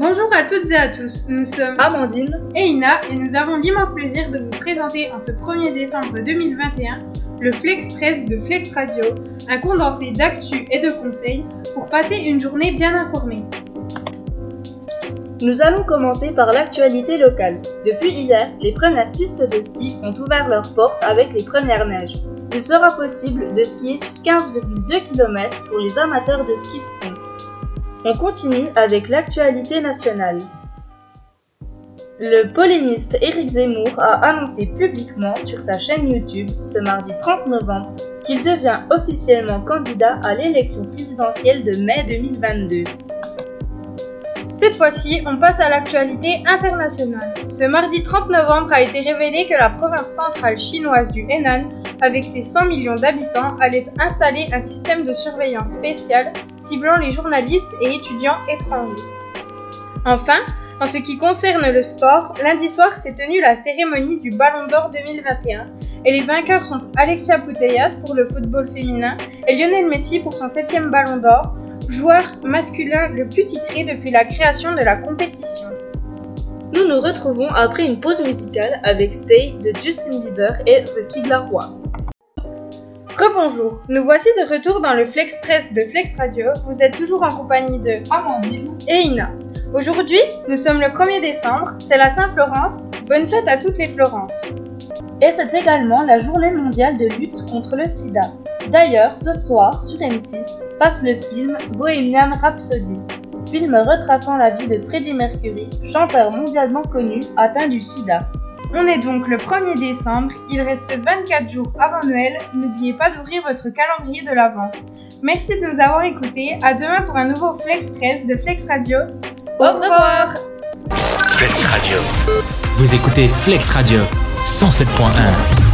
Bonjour à toutes et à tous, nous sommes Amandine et Ina et nous avons l'immense plaisir de vous présenter en ce 1er décembre 2021 le Flexpress de Flex Radio, un condensé d'actu et de conseils pour passer une journée bien informée. Nous allons commencer par l'actualité locale. Depuis hier, les premières pistes de ski ont ouvert leurs portes avec les premières neiges. Il sera possible de skier sur 15,2 km pour les amateurs de ski de fond. On continue avec l'actualité nationale. Le polémiste Éric Zemmour a annoncé publiquement sur sa chaîne YouTube ce mardi 30 novembre qu'il devient officiellement candidat à l'élection présidentielle de mai 2022. Cette fois-ci, on passe à l'actualité internationale. Ce mardi 30 novembre a été révélé que la province centrale chinoise du Henan, avec ses 100 millions d'habitants, allait installer un système de surveillance spécial ciblant les journalistes et étudiants étrangers. Enfin, en ce qui concerne le sport, lundi soir s'est tenue la cérémonie du Ballon d'Or 2021 et les vainqueurs sont Alexia Putellas pour le football féminin et Lionel Messi pour son septième Ballon d'Or, joueur masculin le plus titré depuis la création de la compétition. Nous nous retrouvons après une pause musicale avec Stay de Justin Bieber et The Kid Laroi. Rebonjour, nous voici de retour dans le Flex Press de Flex Radio. Vous êtes toujours en compagnie de Amandine et Ina. Aujourd'hui, nous sommes le 1er décembre, c'est la Saint-Florence. Bonne fête à toutes les Florences. Et c'est également la journée mondiale de lutte contre le sida. D'ailleurs, ce soir, sur M6, passe le film Bohemian Rhapsody, film retraçant la vie de Freddie Mercury, chanteur mondialement connu atteint du sida. On est donc le 1er décembre, il reste 24 jours avant Noël, n'oubliez pas d'ouvrir votre calendrier de l'Avent. Merci de nous avoir écoutés, à demain pour un nouveau Flex Press de Flex Radio. Au, revoir Flex Radio. Vous écoutez Flex Radio 107.1.